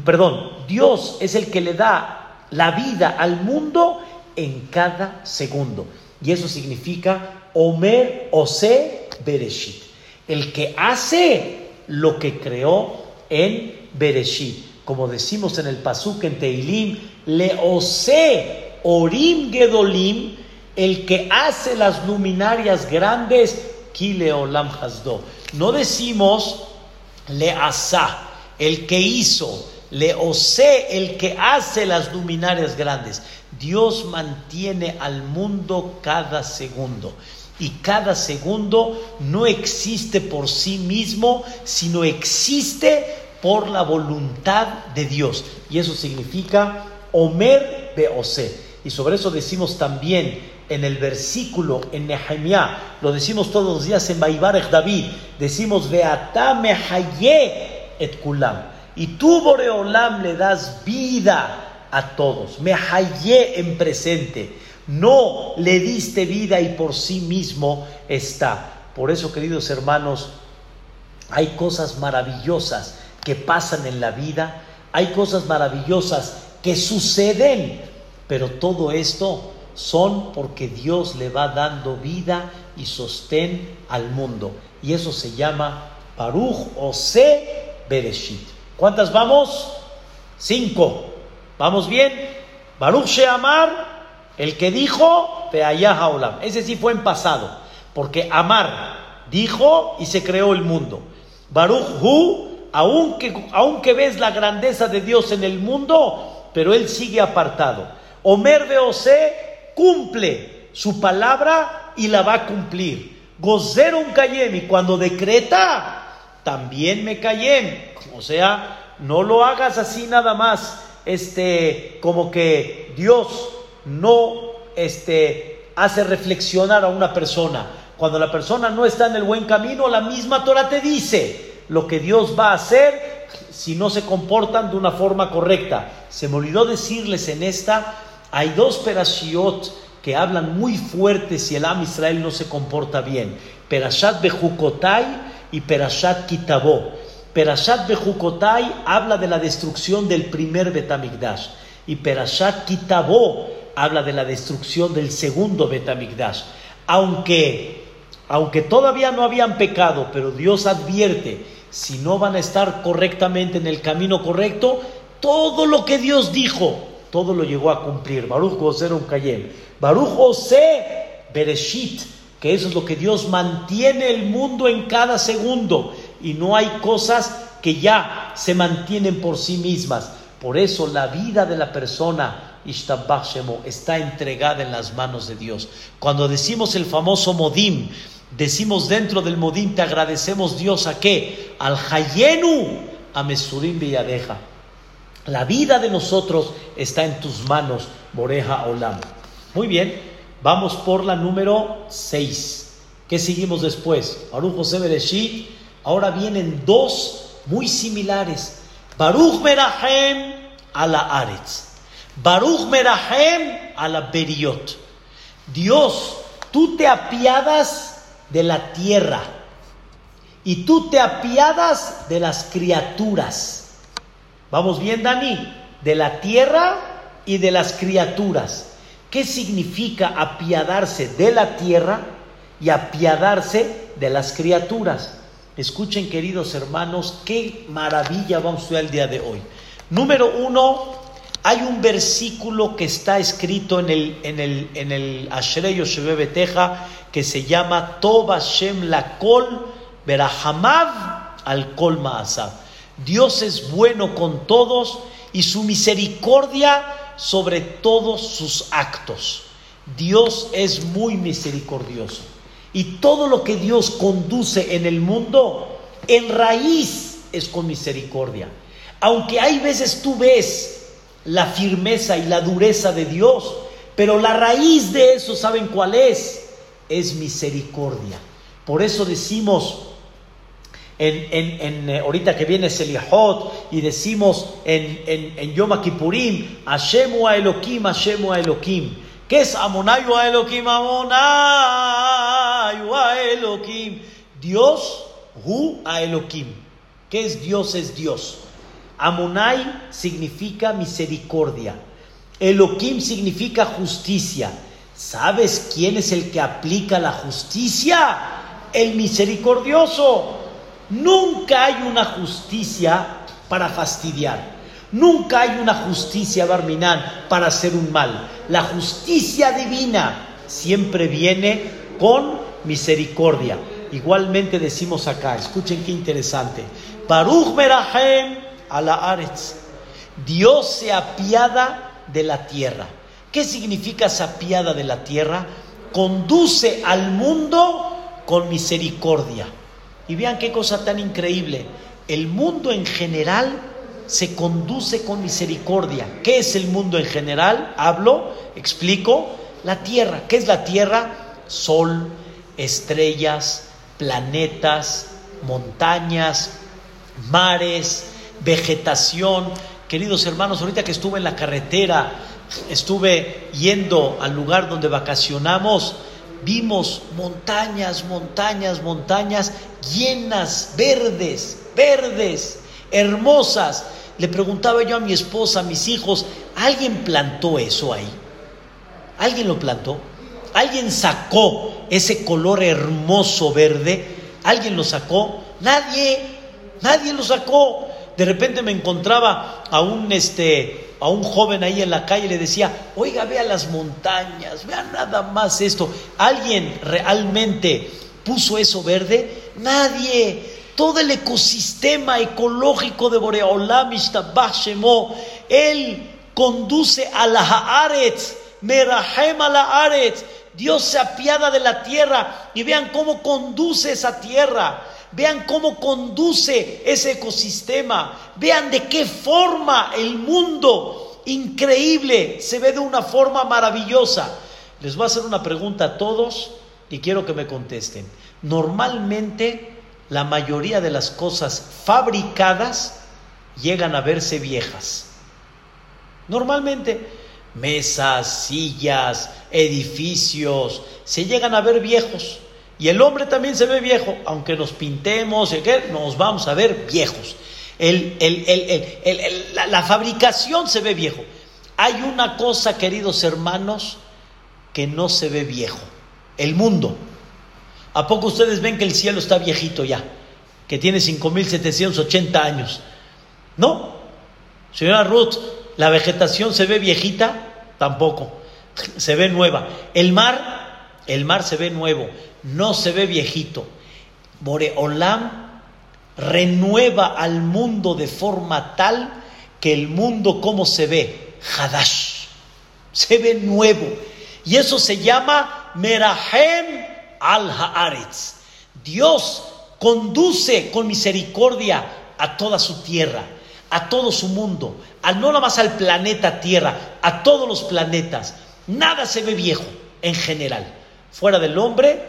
perdón, Dios es el que le da la vida al mundo en cada segundo. Y eso significa Omer Ose Bereshit. El que hace lo que creó en Bereshit como decimos en el Pasuk en Teilim, le ose orim gedolim, el que hace las luminarias grandes, kile olam hasdo. No decimos le asa, el que hizo, le ose, el que hace las luminarias grandes. Dios mantiene al mundo cada segundo. Y cada segundo no existe por sí mismo, sino existe por la voluntad de Dios. Y eso significa Omer Beose. Y sobre eso decimos también en el versículo en Nehemiah, lo decimos todos los días en Baibarech David, decimos Beata Mehaye et Kulam. Y tú, Boreolam, le das vida a todos. Mehaye en presente. No le diste vida y por sí mismo está. Por eso, queridos hermanos, hay cosas maravillosas que pasan en la vida, hay cosas maravillosas que suceden, pero todo esto son porque Dios le va dando vida y sostén al mundo. Y eso se llama Baruch Ose Bereshit. ¿Cuántas vamos? Cinco. ¿Vamos bien? Baruch Sheamar, el que dijo, Peayah Olam. Ese sí fue en pasado, porque Amar dijo y se creó el mundo. Baruch Hu, aunque, ves la grandeza de Dios en el mundo, pero él sigue apartado. Omer Beose cumple su palabra y la va a cumplir. Gozer un kayem y cuando decreta, también me cayem. O sea, no lo hagas así nada más, este, como que Dios no este, hace reflexionar a una persona. Cuando la persona no está en el buen camino, la misma Torah te dice lo que Dios va a hacer si no se comportan de una forma correcta. Se me olvidó decirles en esta, hay dos perashiot que hablan muy fuerte si el Am Israel no se comporta bien. Perashat Bejukotai y Perashat Kitabó. Perashat Bejukotai habla de la destrucción del primer Betamigdash y Perashat Kitabó habla de la destrucción del segundo Betamigdash. Aunque, aunque todavía no habían pecado, pero Dios advierte, si no van a estar correctamente en el camino correcto, todo lo que Dios dijo, todo lo llegó a cumplir. Baruch Gozer un Baruch José Bereshit, que eso es lo que Dios mantiene el mundo en cada segundo y no hay cosas que ya se mantienen por sí mismas. Por eso la vida de la persona está entregada en las manos de Dios. Cuando decimos el famoso Modim, decimos dentro del Modim te agradecemos Dios a qué? Al Hayenu a Mesurim Villadeja. La vida de nosotros está en tus manos, Boreja Olam. Muy bien, vamos por la número 6. ¿Qué seguimos después? Baruch José Bereshit. Ahora vienen dos muy similares. Baruch Merahem a la Aretz. Baruch Merahem a la Beriot. Dios, tú te apiadas de la tierra y tú te apiadas de las criaturas. ¿Vamos bien, Dani? De la tierra y de las criaturas. ¿Qué significa apiadarse de la tierra y apiadarse de las criaturas? Escuchen, queridos hermanos, qué maravilla vamos a ver el día de hoy. Número uno, hay un versículo que está escrito en el, en el, en el Ashrei que se llama Toba Shem la Kol Berahamav al Kol Maasab. Dios es bueno con todos y su misericordia sobre todos sus actos. Dios es muy misericordioso. Y todo lo que Dios conduce en el mundo, en raíz es con misericordia. Aunque hay veces tú ves la firmeza y la dureza de Dios, pero la raíz de eso, ¿saben cuál es? Es misericordia. Por eso decimos, en, eh, ahorita que viene Selihot y decimos en, en, en Yom Kippurim, Hashemu Elohim, Hashemu Elohim. ¿Qué es Amonayu Elohim? Amonayu Elohim. Dios, Hu Elohim. ¿Qué es Dios? Es Dios. Amonai significa misericordia. Elohim significa justicia. ¿Sabes quién es el que aplica la justicia? El misericordioso. Nunca hay una justicia para fastidiar. Nunca hay una justicia, Barminán, para hacer un mal. La justicia divina siempre viene con misericordia. Igualmente decimos acá, escuchen qué interesante. Baruch a la Aretz. Dios se apiada de la tierra. ¿Qué significa se apiada de la tierra? Conduce al mundo con misericordia. Y vean qué cosa tan increíble. El mundo en general se conduce con misericordia. ¿Qué es el mundo en general? Hablo, explico. La tierra. ¿Qué es la tierra? Sol, estrellas, planetas, montañas, mares, vegetación. Queridos hermanos, ahorita que estuve en la carretera, estuve yendo al lugar donde vacacionamos, vimos montañas, montañas, montañas llenas, verdes, verdes, hermosas. Le preguntaba yo a mi esposa, a mis hijos, ¿alguien plantó eso ahí? ¿Alguien lo plantó? ¿Alguien sacó ese color hermoso verde? ¿Alguien lo sacó? Nadie, nadie lo sacó. De repente me encontraba a un este a un joven ahí en la calle y le decía, oiga, vea las montañas, vea nada más esto. ¿Alguien realmente puso eso verde? Nadie. Todo el ecosistema ecológico de Boreolam Shemo, él conduce a la Haaretz, Merahem a la Haaretz. Dios se apiada de la tierra y vean cómo conduce esa tierra. Vean cómo conduce ese ecosistema. Vean de qué forma el mundo increíble se ve de una forma maravillosa. Les voy a hacer una pregunta a todos y quiero que me contesten. Normalmente la mayoría de las cosas fabricadas llegan a verse viejas. Normalmente mesas, sillas, edificios, se llegan a ver viejos. Y el hombre también se ve viejo, aunque nos pintemos, nos vamos a ver viejos. la, fabricación se ve viejo. Hay una cosa, queridos hermanos, que no se ve viejo. El mundo. ¿A poco ustedes ven que el cielo está viejito ya? Que tiene 5.780 años. ¿No? Señora Ruth, ¿la vegetación se ve viejita? Tampoco. Se ve nueva. El mar, el mar se ve nuevo no se ve viejito. Boreolam renueva al mundo de forma tal que el mundo como se ve, Hadash, se ve nuevo. Y eso se llama Merahem al Haaretz. Dios conduce con misericordia a toda su tierra, a todo su mundo, a no nada más al planeta Tierra, a todos los planetas. Nada se ve viejo en general. Fuera del hombre,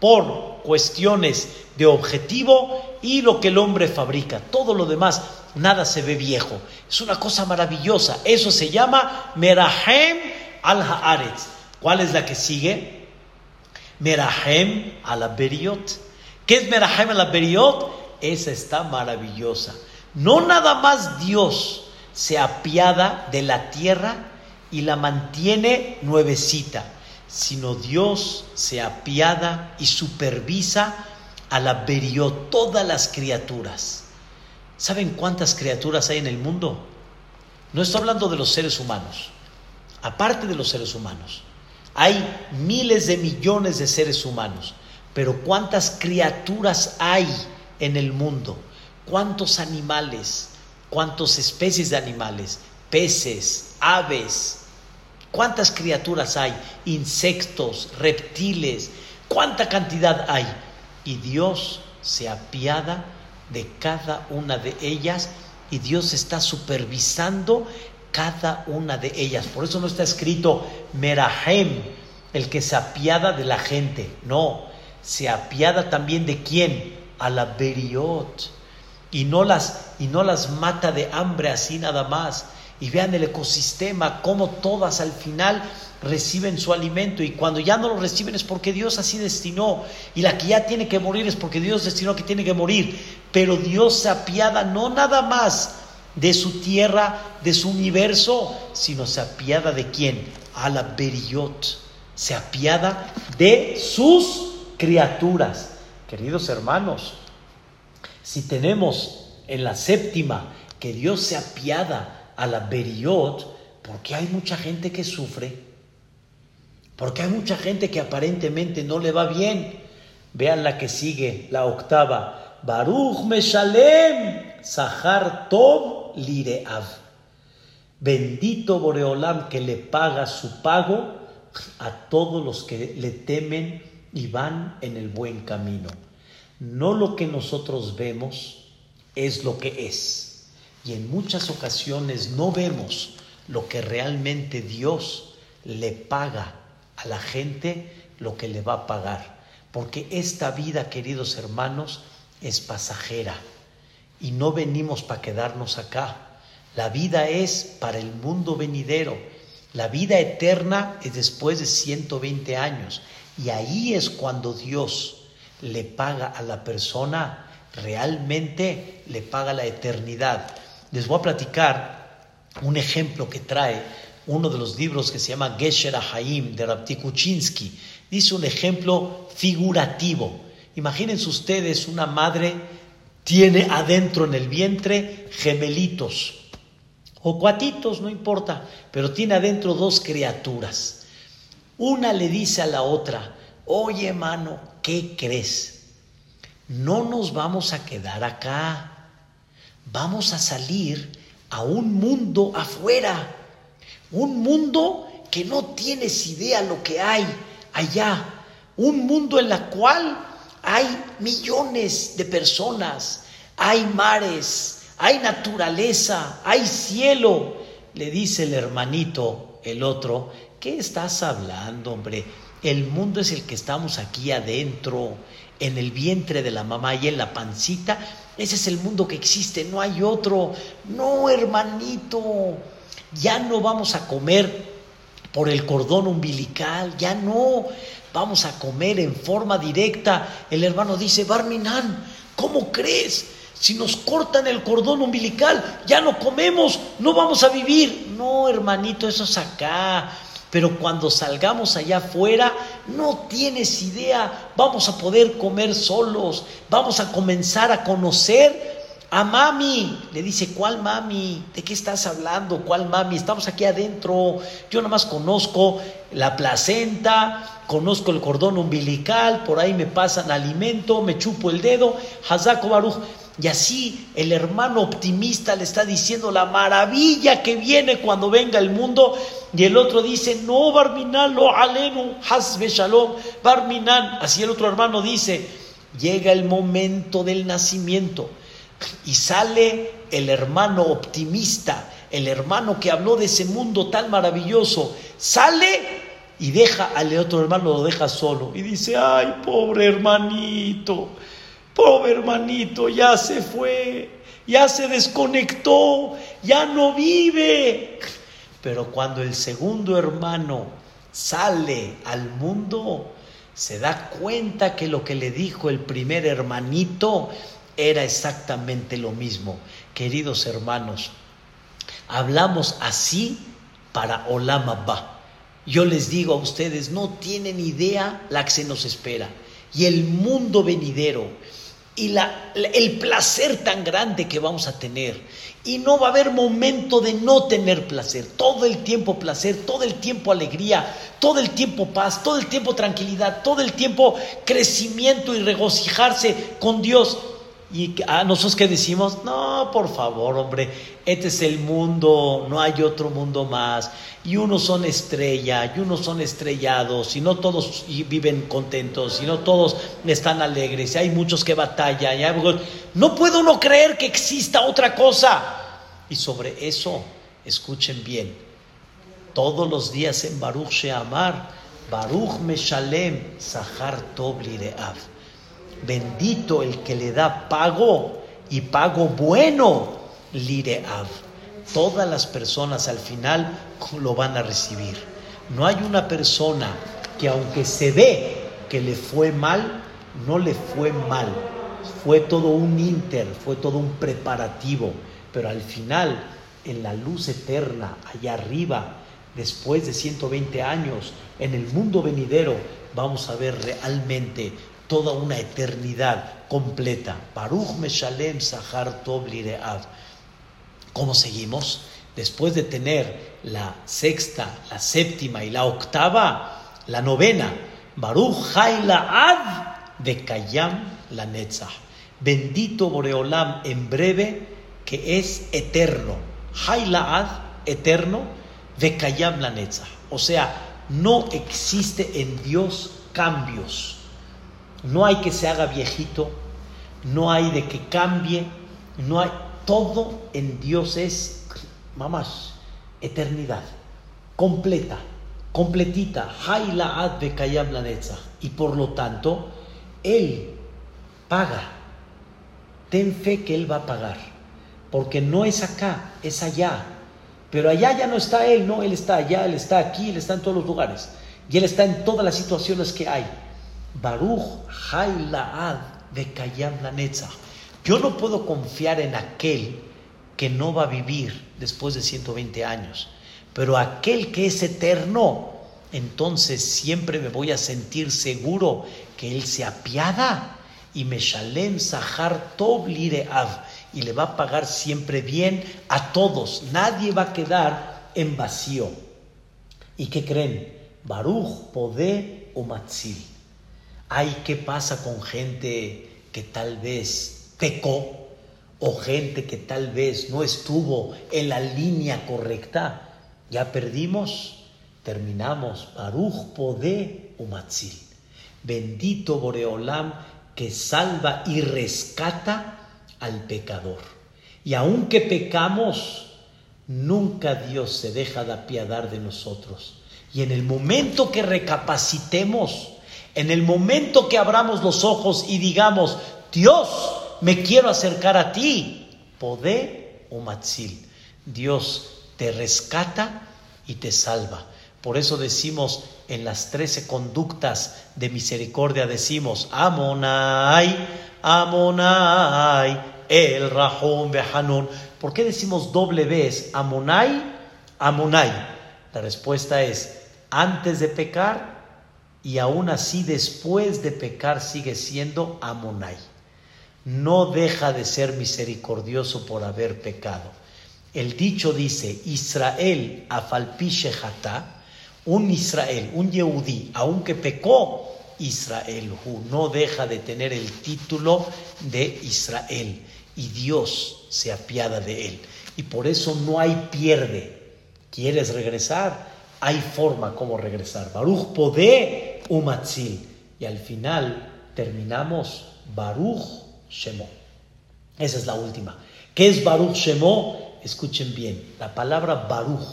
por cuestiones de objetivo y lo que el hombre fabrica. Todo lo demás, nada se ve viejo. Es una cosa maravillosa. Eso se llama Merahem al Haaretz. ¿Cuál es la que sigue? Merahem al Beriot. ¿Qué es Merahem al Beriot? Esa está maravillosa. No nada más Dios se apiada de la tierra y la mantiene nuevecita sino Dios se apiada y supervisa a la verió todas las criaturas. ¿Saben cuántas criaturas hay en el mundo? No estoy hablando de los seres humanos, aparte de los seres humanos. Hay miles de millones de seres humanos, pero ¿cuántas criaturas hay en el mundo? ¿Cuántos animales? ¿Cuántas especies de animales? Peces, aves, ¿Cuántas criaturas hay? Insectos, reptiles, ¿cuánta cantidad hay? Y Dios se apiada de cada una de ellas y Dios está supervisando cada una de ellas. Por eso no está escrito Merahem, el que se apiada de la gente. No, se apiada también de quién? A la Beriot. Y no las, y no las mata de hambre así nada más y vean el ecosistema, cómo todas al final reciben su alimento y cuando ya no lo reciben es porque Dios así destinó y la que ya tiene que morir es porque Dios destinó que tiene que morir, pero Dios se apiada no nada más de su tierra, de su universo, sino se apiada de quién? A la Beriot, se apiada de sus criaturas. Queridos hermanos, si tenemos en la séptima que Dios se apiada a la Beriot, porque hay mucha gente que sufre, porque hay mucha gente que aparentemente no le va bien. Vean la que sigue, la octava. Baruch Meshalem, Sahar Tov Lireav. Bendito Boreolam que le paga su pago a todos los que le temen y van en el buen camino. No lo que nosotros vemos es lo que es y en muchas ocasiones no vemos lo que realmente Dios le paga a la gente, lo que le va a pagar. Porque esta vida, queridos hermanos, es pasajera y no venimos para quedarnos acá. La vida es para el mundo venidero. La vida eterna es después de 120 años. Y ahí es cuando Dios le paga a la persona, realmente le paga la eternidad. Les voy a platicar un ejemplo que trae uno de los libros que se llama Gesher Haim de Rapti Kuczynski. Dice un ejemplo figurativo. Imagínense ustedes, una madre tiene adentro en el vientre gemelitos o cuatitos, no importa, pero tiene adentro dos criaturas. Una le dice a la otra, oye hermano, ¿qué crees? No nos vamos a quedar acá, vamos a salir a un mundo afuera, un mundo que no tienes idea lo que hay allá, un mundo en la cual hay millones de personas, hay mares, hay naturaleza, hay cielo. Le dice el hermanito, el otro, ¿qué estás hablando, hombre? El mundo es el que estamos aquí adentro, en el vientre de la mamá y en la pancita. Ese es el mundo que existe, no hay otro. No, hermanito, ya no vamos a comer por el cordón umbilical, ya no. Vamos a comer en forma directa. El hermano dice, Barminan, ¿cómo crees? Si nos cortan el cordón umbilical, ya no comemos, no vamos a vivir. No, hermanito, eso es acá. Pero cuando salgamos allá afuera, no tienes idea, vamos a poder comer solos, vamos a comenzar a conocer a mami. Le dice, ¿cuál mami? ¿De qué estás hablando? ¿Cuál mami? Estamos aquí adentro. Yo nada más conozco la placenta, conozco el cordón umbilical, por ahí me pasan alimento, me chupo el dedo. Hazako Baruch. Y así el hermano optimista le está diciendo la maravilla que viene cuando venga el mundo. Y el otro dice, no, Barminan, lo alenu, hasbe shalom, Barminan. Así el otro hermano dice, llega el momento del nacimiento. Y sale el hermano optimista, el hermano que habló de ese mundo tan maravilloso. Sale y deja al otro hermano, lo deja solo. Y dice, ay, pobre hermanito Pobre hermanito, ya se fue, ya se desconectó, ya no vive. Pero cuando el segundo hermano sale al mundo, se da cuenta que lo que le dijo el primer hermanito era exactamente lo mismo. Queridos hermanos, hablamos así para Olam Abba. Yo les digo a ustedes, no tienen idea la que se nos espera. Y el mundo venidero y el placer tan grande que vamos a tener. Y no va a haber momento de no tener placer. Todo el tiempo placer, todo el tiempo alegría, todo el tiempo paz, todo el tiempo tranquilidad, todo el tiempo crecimiento y regocijarse con Dios. Y a nosotros que decimos, no, por favor, hombre, este es el mundo, no hay otro mundo más. Y unos son estrella, y unos son estrellados, y no todos viven contentos, y no todos están alegres, y hay muchos que batallan. Y No puedo uno creer que exista otra cosa. Y sobre eso, escuchen bien, todos los días en Baruch Sheamar, Baruch Meshalem, Sahar Tov Lireav. Bendito el que le da pago y pago bueno, lireav. Todas las personas al final lo van a recibir. No hay una persona que aunque se ve que le fue mal, no le fue mal. Fue todo un inter, fue todo un preparativo. Pero al final, en la luz eterna, allá arriba, después de 120 años, en el mundo venidero, vamos a ver realmente toda una eternidad completa. Baruch Meshalem Sahar Tov. ¿Cómo seguimos? Después de tener la sexta, la séptima y la octava, la novena, Baruch Ad de Kayam la Netzah. Bendito Boreolam en breve, que es eterno. Ad, eterno, de Kayam la Netzah. O sea, no existe en Dios cambios no hay que se haga viejito, no hay de que cambie, no hay. Todo en Dios es, mamás, eternidad, completa, completita. Y por lo tanto, Él paga. Ten fe que Él va a pagar. Porque no es acá, es allá. Pero allá ya no está Él, no, Él está allá, Él está aquí, Él está en todos los lugares. Y Él está en todas las situaciones que hay. Baruch Hailaad de Kayam la Yo no puedo confiar en aquel que no va a vivir después de 120 años. pero aquel que es eterno, entonces siempre me voy a sentir seguro que Él se apiada y me shalem sahar tov y le va a pagar siempre bien a todos. Nadie va a quedar en vacío. ¿Y qué creen? Baruch, Podé o Matzil. Ay, ¿qué pasa con gente que tal vez pecó o gente que tal vez no estuvo en la línea correcta? Ya perdimos, terminamos. Baruch, Podé o Matzil. Bendito Boreolam que salva y rescata al pecador. Y aunque pecamos, nunca Dios se deja de apiadar de nosotros. Y en el momento que recapacitemos, en el momento que abramos los ojos y digamos, Dios, me quiero acercar a ti, Podé o Matzil, Dios te rescata y te salva. Por eso decimos en las trece conductas de misericordia, decimos, Amonai, Amonai, el Rahón Behanun. ¿Por qué decimos doble vez Amonai, Amonai? La respuesta es, antes de pecar y aún así después de pecar sigue siendo Amonai. No deja de ser misericordioso por haber pecado. El dicho dice, Israel afalpishehata, un Israel, un Yehudí, aunque pecó, Israel, no deja de tener el título de Israel y Dios se apiada de él. Y por eso no hay pierde. ¿Quieres regresar? Hay forma como regresar. Baruch Podé Umatzil. Y al final terminamos Baruch Shemo. Esa es la última. ¿Qué es Baruch Shemo? Escuchen bien. La palabra Baruch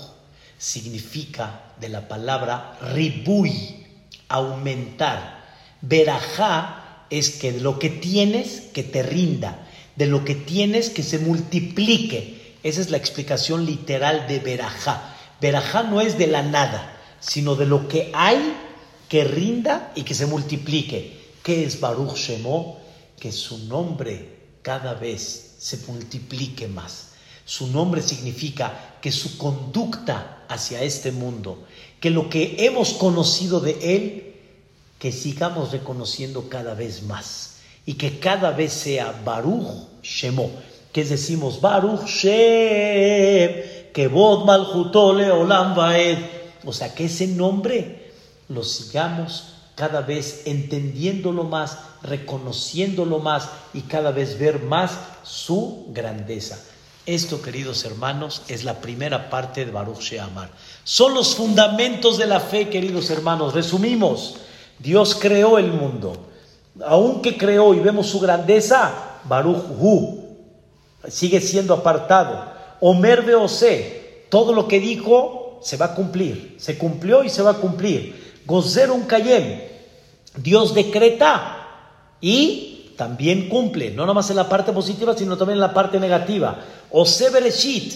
significa de la palabra ribui, aumentar. Berajá es que lo que tienes, que te rinda de lo que tienes que se multiplique. Esa es la explicación literal de Berajá. Berajá no es de la nada, sino de lo que hay que rinda y que se multiplique. ¿Qué es Baruch Shemo? Que su nombre cada vez se multiplique más. Su nombre significa que su conducta hacia este mundo, que lo que hemos conocido de Él, que sigamos reconociendo cada vez más y que cada vez sea Baruch Shemo, que decimos Baruch Shem, que Bod Malchutole Olam Vaed, o sea, que ese nombre lo sigamos cada vez entendiéndolo más, reconociéndolo más y cada vez ver más su grandeza. Esto, queridos hermanos, es la primera parte de Baruch Sheamar. Son los fundamentos de la fe, queridos hermanos. Resumimos, Dios creó el mundo aunque creó y vemos su grandeza, Baruch Hu sigue siendo apartado. Omer Beose, todo lo que dijo se va a cumplir, se cumplió y se va a cumplir. Gozer un Kayem, Dios decreta y también cumple, no nomás en la parte positiva, sino también en la parte negativa. Ose Bereshit,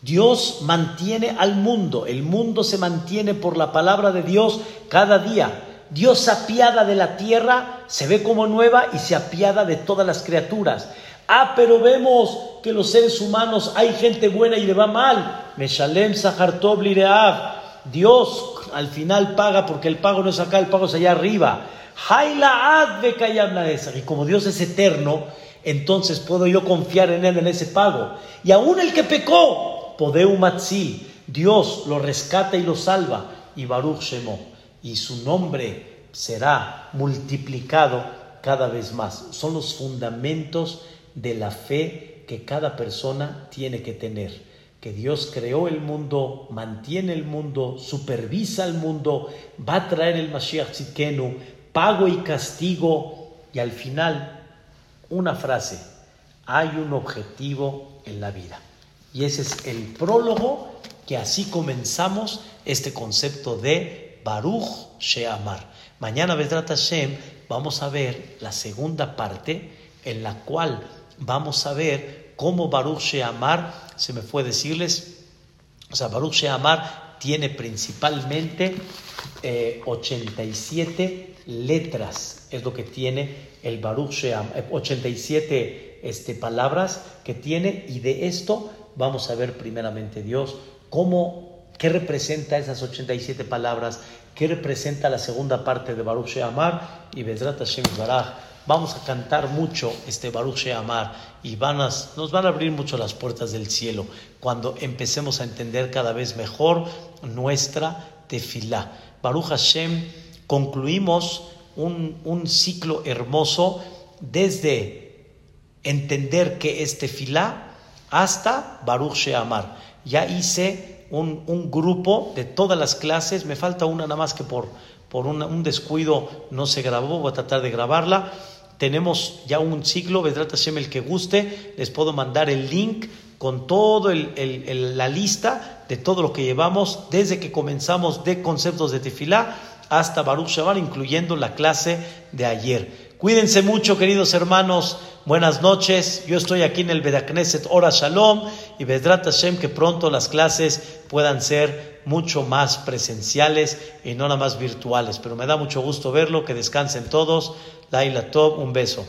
Dios mantiene al mundo, el mundo se mantiene por la palabra de Dios cada día. Dios apiada de la tierra, se ve como nueva y se apiada de todas las criaturas. Ah, pero vemos que los seres humanos hay gente buena y le va mal. Meshalem Sahartov Dios al final paga porque el pago no es acá, el pago es allá arriba. Y como Dios es eterno, entonces puedo yo confiar en Él en ese pago. Y aún el que pecó, Podeu Dios lo rescata y lo salva. Y Baruch Shemo y su nombre será multiplicado cada vez más. Son los fundamentos de la fe que cada persona tiene que tener. Que Dios creó el mundo, mantiene el mundo, supervisa el mundo, va a traer el Mashiach Tzidkenu, pago y castigo. Y al final, una frase, hay un objetivo en la vida. Y ese es el prólogo que así comenzamos este concepto de Baruch Sheamar. Mañana, Vedrat Hashem, vamos a ver la segunda parte en la cual vamos a ver cómo Baruch Sheamar, se me fue decirles, o sea, Baruch Sheamar tiene principalmente 87 eh, letras, es lo que tiene el Baruch Sheamar, 87 eh, este, palabras que tiene, y de esto vamos a ver primeramente Dios cómo ¿Qué representa esas 87 palabras? ¿Qué representa la segunda parte de Baruch She'amar y Bezrat Hashem Baraj? Vamos a cantar mucho este Baruch She'amar y van nos van a abrir mucho las puertas del cielo cuando empecemos a entender cada vez mejor nuestra tefilá. Baruch Hashem, concluimos un, un ciclo hermoso desde entender que es tefilá hasta Baruch She'amar. Ya hice un, un, grupo de todas las clases, me falta una nada más que por, por un descuido no se grabó, voy a tratar de grabarla tenemos ya un ciclo, Vedrat Hashem, el que guste, les puedo mandar el link con toda la lista de todo lo que llevamos desde que comenzamos de conceptos de tefilá hasta Baruch Shabbat, incluyendo la clase de ayer. Cuídense mucho, queridos hermanos. Buenas noches. Yo estoy aquí en el Bedakneset Ora Shalom y Vedrat Hashem que pronto las clases puedan ser mucho más presenciales y no nada más virtuales. Pero me da mucho gusto verlo. Que descansen todos. Laila Top, un beso.